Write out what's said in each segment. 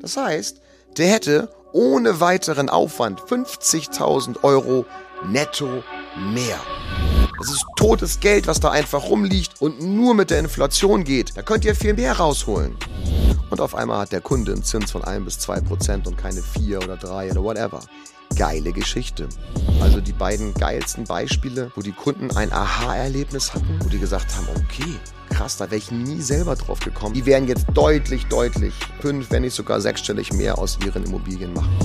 Das heißt, der hätte ohne weiteren Aufwand 50.000 Euro netto mehr. Das ist totes Geld, was da einfach rumliegt und nur mit der Inflation geht. Da könnt ihr viel mehr rausholen. Und auf einmal hat der Kunde einen Zins von 1 bis 2 Prozent und keine 4 oder 3 oder whatever. Geile Geschichte. Also die beiden geilsten Beispiele, wo die Kunden ein Aha-Erlebnis hatten, wo die gesagt haben, okay, krass, da wäre ich nie selber drauf gekommen. Die werden jetzt deutlich, deutlich fünf, wenn nicht sogar sechsstellig mehr aus ihren Immobilien machen.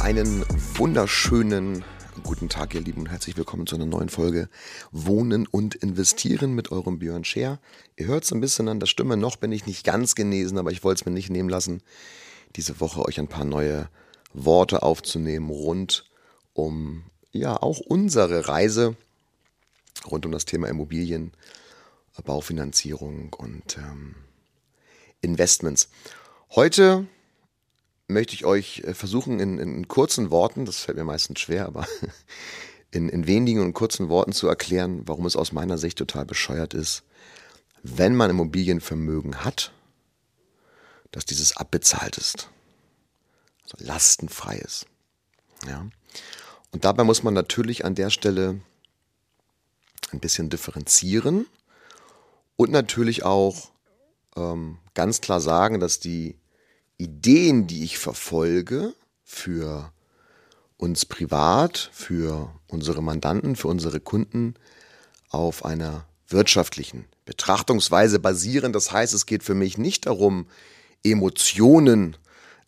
Einen wunderschönen guten Tag, ihr Lieben, und herzlich willkommen zu einer neuen Folge Wohnen und Investieren mit eurem Björn Scher. Ihr hört es ein bisschen an der Stimme, noch bin ich nicht ganz genesen, aber ich wollte es mir nicht nehmen lassen, diese Woche euch ein paar neue Worte aufzunehmen rund um ja auch unsere Reise rund um das Thema Immobilien, Baufinanzierung und ähm, Investments. Heute möchte ich euch äh, versuchen, in, in, kurzen Worten, das fällt mir meistens schwer, aber in, in wenigen und kurzen Worten zu erklären, warum es aus meiner Sicht total bescheuert ist, wenn man Immobilienvermögen hat, dass dieses abbezahlt ist. Also lastenfrei ist. Ja. Und dabei muss man natürlich an der Stelle ein bisschen differenzieren und natürlich auch ähm, ganz klar sagen, dass die Ideen, die ich verfolge für uns privat, für unsere Mandanten, für unsere Kunden auf einer wirtschaftlichen Betrachtungsweise basieren. Das heißt, es geht für mich nicht darum, Emotionen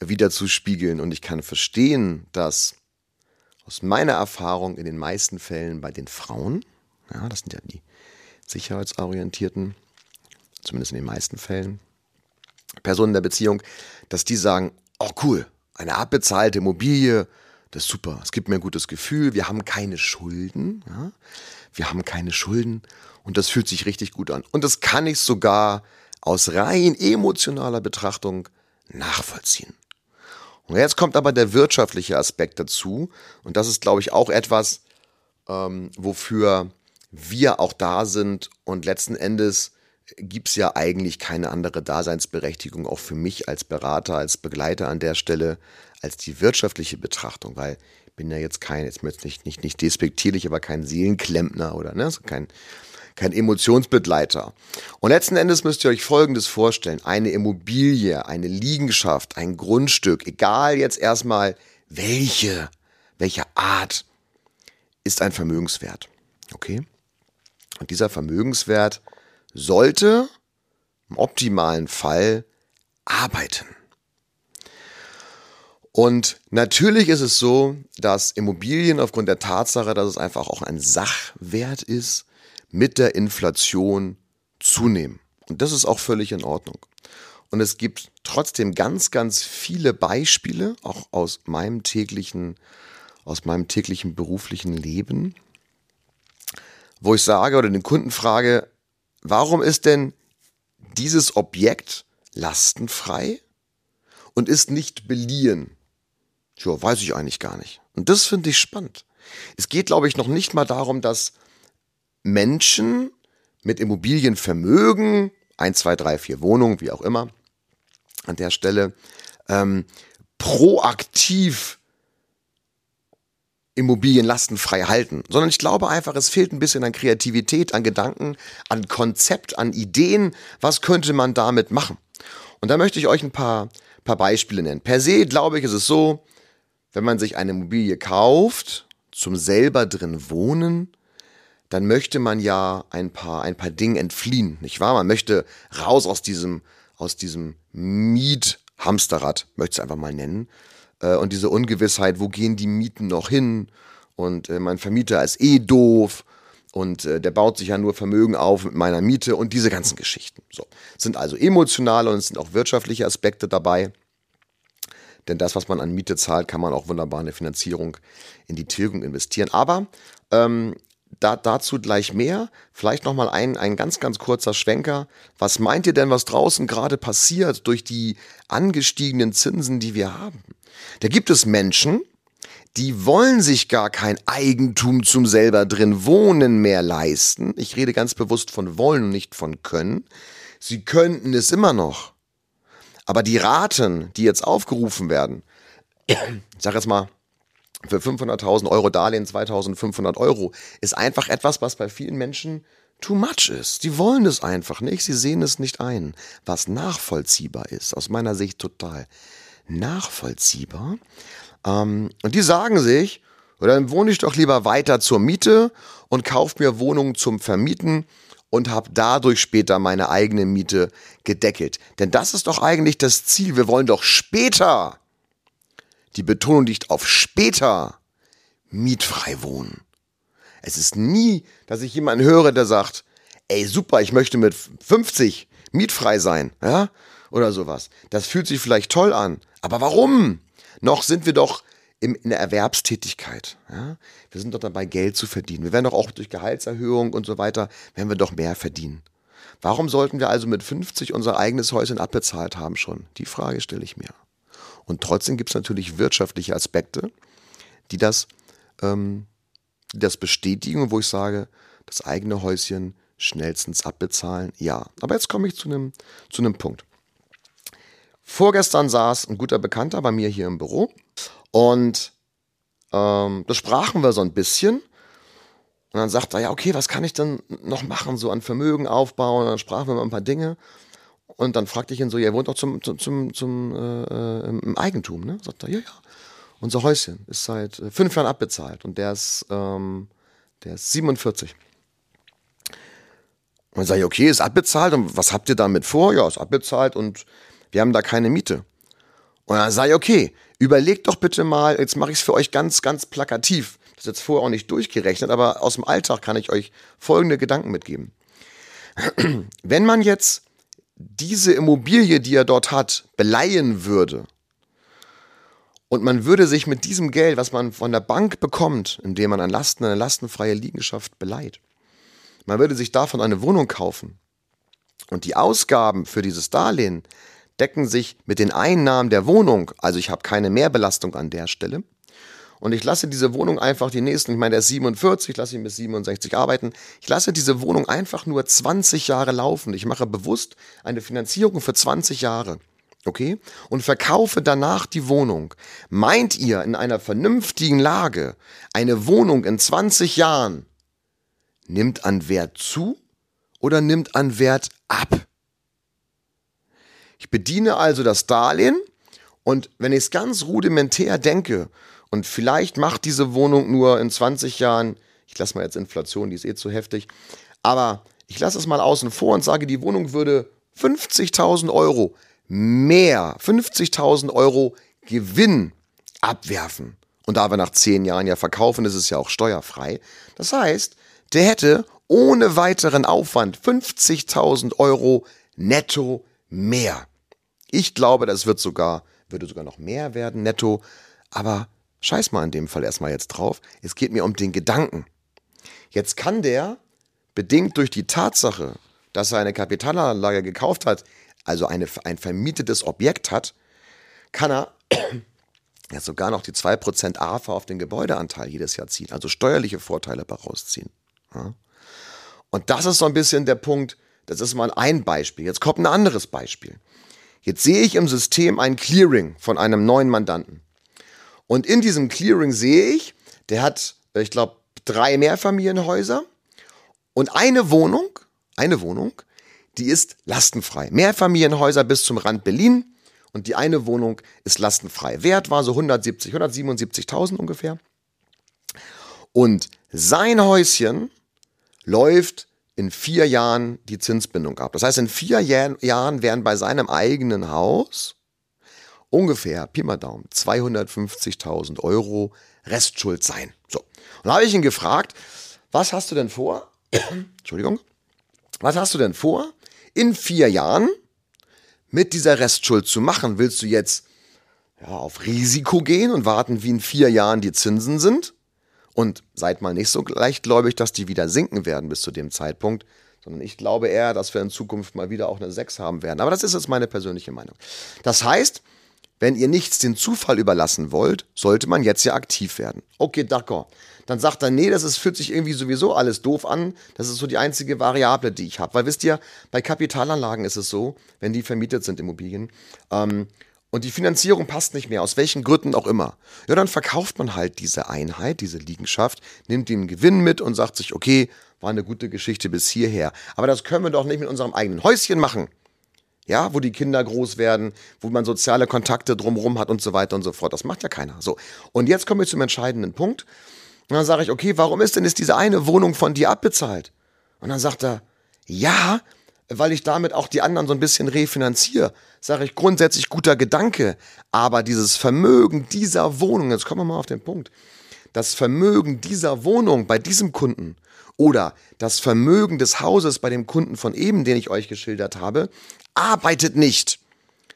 wieder zu spiegeln. Und ich kann verstehen, dass aus meiner Erfahrung in den meisten Fällen bei den Frauen, ja, das sind ja die sicherheitsorientierten, zumindest in den meisten Fällen, Personen der Beziehung, dass die sagen, oh cool, eine abbezahlte Immobilie, das ist super, es gibt mir ein gutes Gefühl, wir haben keine Schulden, ja? wir haben keine Schulden und das fühlt sich richtig gut an. Und das kann ich sogar aus rein emotionaler Betrachtung nachvollziehen. Und jetzt kommt aber der wirtschaftliche Aspekt dazu und das ist, glaube ich, auch etwas, ähm, wofür wir auch da sind und letzten Endes gibt es ja eigentlich keine andere Daseinsberechtigung, auch für mich als Berater, als Begleiter an der Stelle, als die wirtschaftliche Betrachtung, weil ich bin ja jetzt kein, jetzt nicht, nicht, nicht despektierlich, aber kein Seelenklempner oder ne, also kein, kein Emotionsbegleiter. Und letzten Endes müsst ihr euch Folgendes vorstellen. Eine Immobilie, eine Liegenschaft, ein Grundstück, egal jetzt erstmal welche, welche Art, ist ein Vermögenswert. Okay? Und dieser Vermögenswert sollte im optimalen Fall arbeiten. Und natürlich ist es so, dass Immobilien aufgrund der Tatsache, dass es einfach auch ein Sachwert ist, mit der Inflation zunehmen. Und das ist auch völlig in Ordnung. Und es gibt trotzdem ganz, ganz viele Beispiele, auch aus meinem täglichen, aus meinem täglichen beruflichen Leben, wo ich sage oder den Kunden frage, warum ist denn dieses Objekt lastenfrei und ist nicht beliehen? Tja, weiß ich eigentlich gar nicht. Und das finde ich spannend. Es geht, glaube ich, noch nicht mal darum, dass Menschen mit Immobilienvermögen, 1, 2, 3, 4 Wohnungen, wie auch immer, an der Stelle, ähm, proaktiv Immobilien lastenfrei halten, sondern ich glaube einfach, es fehlt ein bisschen an Kreativität, an Gedanken, an Konzept, an Ideen. Was könnte man damit machen? Und da möchte ich euch ein paar, paar Beispiele nennen. Per se, glaube ich, ist es so, wenn man sich eine Immobilie kauft, zum selber drin wohnen, dann möchte man ja ein paar, ein paar Dinge entfliehen, nicht wahr? Man möchte raus aus diesem, aus diesem Miethamsterrad, möchte ich es einfach mal nennen, äh, und diese Ungewissheit, wo gehen die Mieten noch hin? Und äh, mein Vermieter ist eh doof und äh, der baut sich ja nur Vermögen auf mit meiner Miete und diese ganzen Geschichten. So. Sind also emotionale und es sind auch wirtschaftliche Aspekte dabei. Denn das, was man an Miete zahlt, kann man auch wunderbar in eine Finanzierung in die Tilgung investieren. Aber ähm, da, dazu gleich mehr. Vielleicht nochmal ein, ein ganz, ganz kurzer Schwenker. Was meint ihr denn, was draußen gerade passiert durch die angestiegenen Zinsen, die wir haben? Da gibt es Menschen, die wollen sich gar kein Eigentum zum selber drin wohnen mehr leisten. Ich rede ganz bewusst von wollen und nicht von können. Sie könnten es immer noch. Aber die Raten, die jetzt aufgerufen werden, ich sag jetzt mal, für 500.000 Euro Darlehen 2.500 Euro, ist einfach etwas, was bei vielen Menschen too much ist. Die wollen es einfach nicht, sie sehen es nicht ein. Was nachvollziehbar ist, aus meiner Sicht total nachvollziehbar. Ähm, und die sagen sich, oder dann wohne ich doch lieber weiter zur Miete und kaufe mir Wohnungen zum Vermieten und habe dadurch später meine eigene Miete gedeckelt. Denn das ist doch eigentlich das Ziel. Wir wollen doch später, die Betonung liegt auf später, mietfrei wohnen. Es ist nie, dass ich jemanden höre, der sagt, ey super, ich möchte mit 50 mietfrei sein, ja, oder sowas. Das fühlt sich vielleicht toll an, aber warum? Noch sind wir doch in der Erwerbstätigkeit. Ja? Wir sind doch dabei, Geld zu verdienen. Wir werden doch auch durch Gehaltserhöhung und so weiter, werden wir doch mehr verdienen. Warum sollten wir also mit 50 unser eigenes Häuschen abbezahlt haben schon? Die Frage stelle ich mir. Und trotzdem gibt es natürlich wirtschaftliche Aspekte, die das, ähm, die das bestätigen, wo ich sage, das eigene Häuschen schnellstens abbezahlen, ja. Aber jetzt komme ich zu einem zu Punkt. Vorgestern saß ein guter Bekannter bei mir hier im Büro und ähm, da sprachen wir so ein bisschen. Und dann sagt er, ja, okay, was kann ich denn noch machen, so an Vermögen aufbauen? Und dann sprachen wir mal ein paar Dinge. Und dann fragte ich ihn so, ja, er wohnt doch zum, zum, zum, zum äh, im Eigentum, ne? Sagt er, ja, ja. Unser Häuschen ist seit äh, fünf Jahren abbezahlt und der ist, ähm, der ist 47. Und dann sage ich, okay, ist abbezahlt und was habt ihr damit vor? Ja, ist abbezahlt und wir haben da keine Miete. Und dann sage ich, okay, überlegt doch bitte mal, jetzt mache ich es für euch ganz, ganz plakativ. Das ist jetzt vorher auch nicht durchgerechnet, aber aus dem Alltag kann ich euch folgende Gedanken mitgeben. Wenn man jetzt diese Immobilie, die er dort hat, beleihen würde und man würde sich mit diesem Geld, was man von der Bank bekommt, indem man an Lasten eine lastenfreie Liegenschaft beleiht, man würde sich davon eine Wohnung kaufen und die Ausgaben für dieses Darlehen decken sich mit den Einnahmen der Wohnung. Also ich habe keine Mehrbelastung an der Stelle. Und ich lasse diese Wohnung einfach die nächsten, ich meine, der ist 47, ich lasse ihn bis 67 arbeiten. Ich lasse diese Wohnung einfach nur 20 Jahre laufen. Ich mache bewusst eine Finanzierung für 20 Jahre. Okay? Und verkaufe danach die Wohnung. Meint ihr in einer vernünftigen Lage, eine Wohnung in 20 Jahren nimmt an Wert zu oder nimmt an Wert ab? Ich bediene also das Darlehen und wenn ich es ganz rudimentär denke und vielleicht macht diese Wohnung nur in 20 Jahren, ich lasse mal jetzt Inflation, die ist eh zu heftig, aber ich lasse es mal außen vor und sage, die Wohnung würde 50.000 Euro mehr, 50.000 Euro Gewinn abwerfen. Und da wir nach 10 Jahren ja verkaufen, ist es ja auch steuerfrei. Das heißt, der hätte ohne weiteren Aufwand 50.000 Euro netto mehr. Ich glaube, das wird sogar, würde sogar noch mehr werden netto. Aber scheiß mal in dem Fall erstmal jetzt drauf. Es geht mir um den Gedanken. Jetzt kann der, bedingt durch die Tatsache, dass er eine Kapitalanlage gekauft hat, also eine, ein vermietetes Objekt hat, kann er ja sogar noch die 2% AFA auf den Gebäudeanteil jedes Jahr ziehen, also steuerliche Vorteile daraus ziehen. Ja. Und das ist so ein bisschen der Punkt, das ist mal ein Beispiel. Jetzt kommt ein anderes Beispiel. Jetzt sehe ich im System ein Clearing von einem neuen Mandanten. Und in diesem Clearing sehe ich, der hat, ich glaube, drei Mehrfamilienhäuser und eine Wohnung, eine Wohnung, die ist lastenfrei. Mehrfamilienhäuser bis zum Rand Berlin und die eine Wohnung ist lastenfrei. Wert war so 170, 177.000 ungefähr. Und sein Häuschen läuft in vier Jahren die Zinsbindung ab. Das heißt, in vier Jahren werden bei seinem eigenen Haus ungefähr, Pi mal Daumen, 250.000 Euro Restschuld sein. So. Und da habe ich ihn gefragt, was hast du denn vor? Entschuldigung. Was hast du denn vor, in vier Jahren mit dieser Restschuld zu machen? Willst du jetzt ja, auf Risiko gehen und warten, wie in vier Jahren die Zinsen sind? Und seid mal nicht so leichtgläubig, dass die wieder sinken werden bis zu dem Zeitpunkt, sondern ich glaube eher, dass wir in Zukunft mal wieder auch eine 6 haben werden. Aber das ist jetzt meine persönliche Meinung. Das heißt, wenn ihr nichts den Zufall überlassen wollt, sollte man jetzt ja aktiv werden. Okay, d'accord. Dann sagt er, nee, das ist, fühlt sich irgendwie sowieso alles doof an. Das ist so die einzige Variable, die ich habe. Weil wisst ihr, bei Kapitalanlagen ist es so, wenn die vermietet sind, Immobilien, ähm, und die Finanzierung passt nicht mehr, aus welchen Gründen auch immer. Ja, dann verkauft man halt diese Einheit, diese Liegenschaft, nimmt den Gewinn mit und sagt sich, okay, war eine gute Geschichte bis hierher. Aber das können wir doch nicht mit unserem eigenen Häuschen machen ja, wo die Kinder groß werden, wo man soziale Kontakte drumherum hat und so weiter und so fort. Das macht ja keiner. So. Und jetzt kommen wir zum entscheidenden Punkt. Und dann sage ich, okay, warum ist denn jetzt diese eine Wohnung von dir abbezahlt? Und dann sagt er, ja, weil ich damit auch die anderen so ein bisschen refinanziere. Sage ich, grundsätzlich guter Gedanke. Aber dieses Vermögen dieser Wohnung, jetzt kommen wir mal auf den Punkt, das Vermögen dieser Wohnung bei diesem Kunden oder das Vermögen des Hauses bei dem Kunden von eben, den ich euch geschildert habe, arbeitet nicht.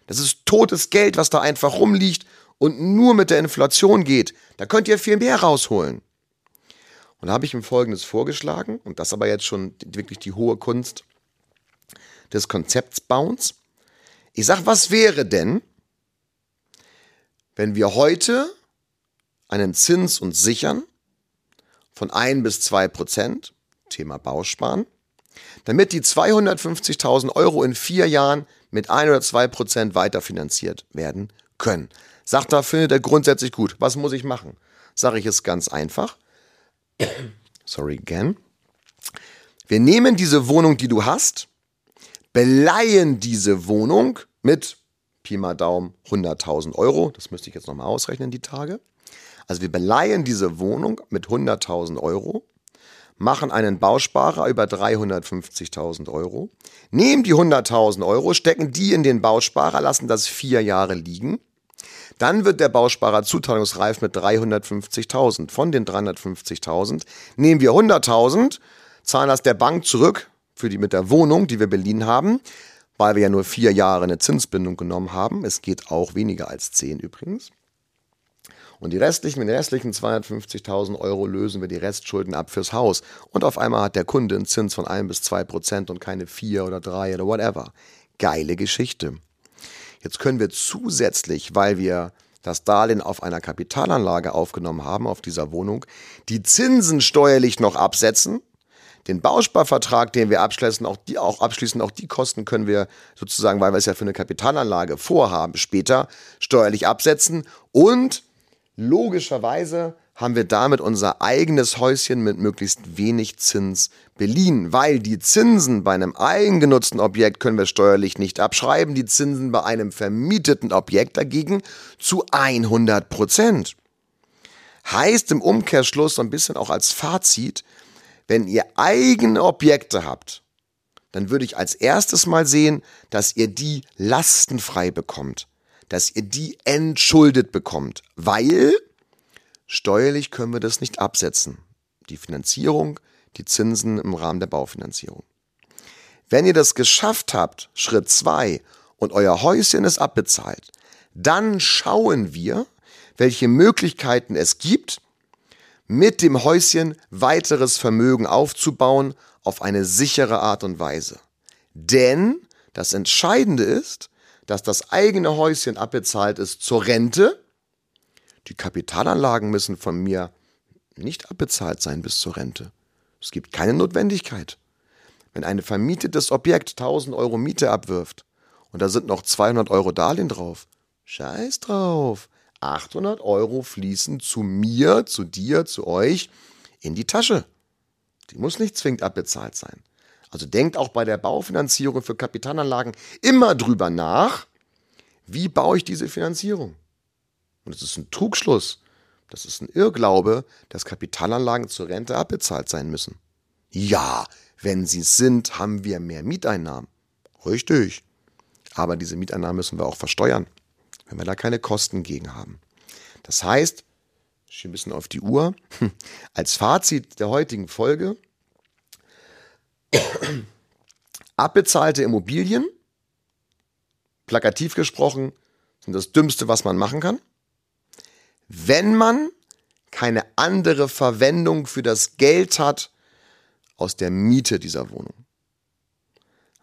Das ist totes Geld, was da einfach rumliegt und nur mit der Inflation geht. Da könnt ihr viel mehr rausholen. Und da habe ich ihm Folgendes vorgeschlagen, und das aber jetzt schon wirklich die hohe Kunst des Konzeptsbauens. Ich sage, was wäre denn, wenn wir heute einen Zins uns sichern von 1 bis 2 Prozent, Thema Bausparen, damit die 250.000 Euro in vier Jahren mit 1 oder 2 Prozent weiterfinanziert werden können. Sagt er, findet er grundsätzlich gut. Was muss ich machen? Sage ich es ganz einfach. Sorry again. Wir nehmen diese Wohnung, die du hast, beleihen diese Wohnung mit Pi mal Daumen 100.000 Euro. Das müsste ich jetzt nochmal ausrechnen, die Tage. Also wir beleihen diese Wohnung mit 100.000 Euro machen einen Bausparer über 350.000 Euro, nehmen die 100.000 Euro, stecken die in den Bausparer, lassen das vier Jahre liegen. Dann wird der Bausparer zuteilungsreif mit 350.000. Von den 350.000 nehmen wir 100.000, zahlen das der Bank zurück für die mit der Wohnung, die wir beliehen haben, weil wir ja nur vier Jahre eine Zinsbindung genommen haben. Es geht auch weniger als zehn übrigens. Und die restlichen, mit den restlichen 250.000 Euro lösen wir die Restschulden ab fürs Haus. Und auf einmal hat der Kunde einen Zins von 1 bis 2 Prozent und keine 4 oder 3 oder whatever. Geile Geschichte. Jetzt können wir zusätzlich, weil wir das Darlehen auf einer Kapitalanlage aufgenommen haben, auf dieser Wohnung, die Zinsen steuerlich noch absetzen. Den Bausparvertrag, den wir abschließen, auch die auch abschließen, auch die Kosten können wir sozusagen, weil wir es ja für eine Kapitalanlage vorhaben, später steuerlich absetzen und Logischerweise haben wir damit unser eigenes Häuschen mit möglichst wenig Zins beliehen, weil die Zinsen bei einem eigengenutzten Objekt können wir steuerlich nicht abschreiben, die Zinsen bei einem vermieteten Objekt dagegen zu 100 Prozent. Heißt im Umkehrschluss so ein bisschen auch als Fazit, wenn ihr eigene Objekte habt, dann würde ich als erstes mal sehen, dass ihr die lastenfrei bekommt dass ihr die entschuldet bekommt, weil steuerlich können wir das nicht absetzen. Die Finanzierung, die Zinsen im Rahmen der Baufinanzierung. Wenn ihr das geschafft habt, Schritt zwei und euer Häuschen ist abbezahlt, dann schauen wir, welche Möglichkeiten es gibt, mit dem Häuschen weiteres Vermögen aufzubauen auf eine sichere Art und Weise. Denn das Entscheidende ist, dass das eigene Häuschen abbezahlt ist zur Rente. Die Kapitalanlagen müssen von mir nicht abbezahlt sein bis zur Rente. Es gibt keine Notwendigkeit. Wenn ein vermietetes Objekt 1000 Euro Miete abwirft und da sind noch 200 Euro Darlehen drauf, scheiß drauf. 800 Euro fließen zu mir, zu dir, zu euch in die Tasche. Die muss nicht zwingend abbezahlt sein. Also denkt auch bei der Baufinanzierung für Kapitalanlagen immer drüber nach, wie baue ich diese Finanzierung? Und es ist ein Trugschluss, das ist ein Irrglaube, dass Kapitalanlagen zur Rente abbezahlt sein müssen. Ja, wenn sie sind, haben wir mehr Mieteinnahmen. Richtig. Aber diese Mieteinnahmen müssen wir auch versteuern, wenn wir da keine Kosten gegen haben. Das heißt, ich ein bisschen auf die Uhr, als Fazit der heutigen Folge, Abbezahlte Immobilien, plakativ gesprochen, sind das Dümmste, was man machen kann. Wenn man keine andere Verwendung für das Geld hat aus der Miete dieser Wohnung.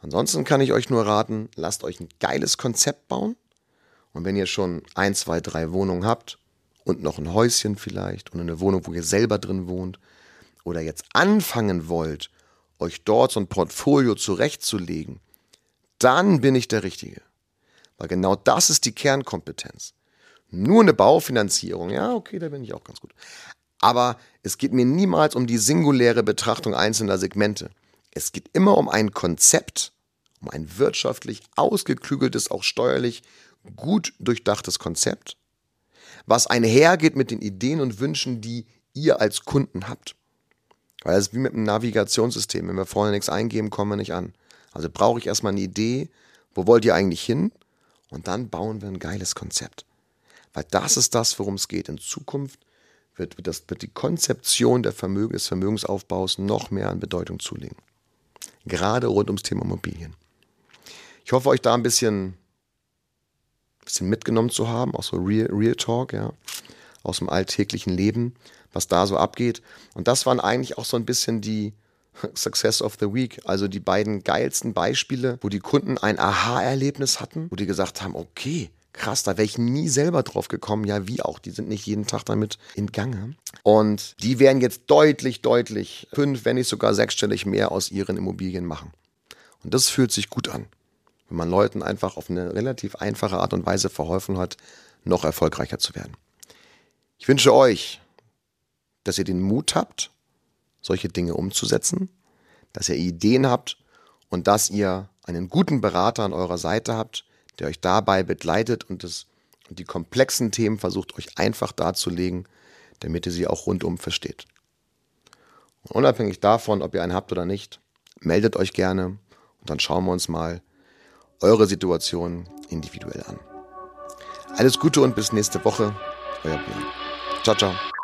Ansonsten kann ich euch nur raten, lasst euch ein geiles Konzept bauen Und wenn ihr schon ein, zwei, drei Wohnungen habt und noch ein Häuschen vielleicht und eine Wohnung, wo ihr selber drin wohnt oder jetzt anfangen wollt, euch dort so ein Portfolio zurechtzulegen, dann bin ich der Richtige. Weil genau das ist die Kernkompetenz. Nur eine Baufinanzierung, ja, okay, da bin ich auch ganz gut. Aber es geht mir niemals um die singuläre Betrachtung einzelner Segmente. Es geht immer um ein Konzept, um ein wirtschaftlich ausgeklügeltes, auch steuerlich gut durchdachtes Konzept, was einhergeht mit den Ideen und Wünschen, die ihr als Kunden habt. Weil das ist wie mit einem Navigationssystem. Wenn wir vorne nichts eingeben, kommen wir nicht an. Also brauche ich erstmal eine Idee, wo wollt ihr eigentlich hin? Und dann bauen wir ein geiles Konzept. Weil das ist das, worum es geht. In Zukunft wird, das, wird die Konzeption der Vermögen, des Vermögensaufbaus noch mehr an Bedeutung zulegen. Gerade rund ums Thema Immobilien. Ich hoffe, euch da ein bisschen, bisschen mitgenommen zu haben, auch so Real, Real Talk, ja, aus dem alltäglichen Leben, was da so abgeht. Und das waren eigentlich auch so ein bisschen die Success of the Week, also die beiden geilsten Beispiele, wo die Kunden ein Aha-Erlebnis hatten, wo die gesagt haben, okay, krass, da wäre ich nie selber drauf gekommen. Ja, wie auch, die sind nicht jeden Tag damit in Gange. Und die werden jetzt deutlich, deutlich fünf, wenn nicht sogar sechsstellig mehr aus ihren Immobilien machen. Und das fühlt sich gut an, wenn man Leuten einfach auf eine relativ einfache Art und Weise verholfen hat, noch erfolgreicher zu werden. Ich wünsche euch, dass ihr den Mut habt, solche Dinge umzusetzen, dass ihr Ideen habt und dass ihr einen guten Berater an eurer Seite habt, der euch dabei begleitet und, das, und die komplexen Themen versucht euch einfach darzulegen, damit ihr sie auch rundum versteht. Und unabhängig davon, ob ihr einen habt oder nicht, meldet euch gerne und dann schauen wir uns mal eure Situation individuell an. Alles Gute und bis nächste Woche. Euer Björn. Ciao, ciao.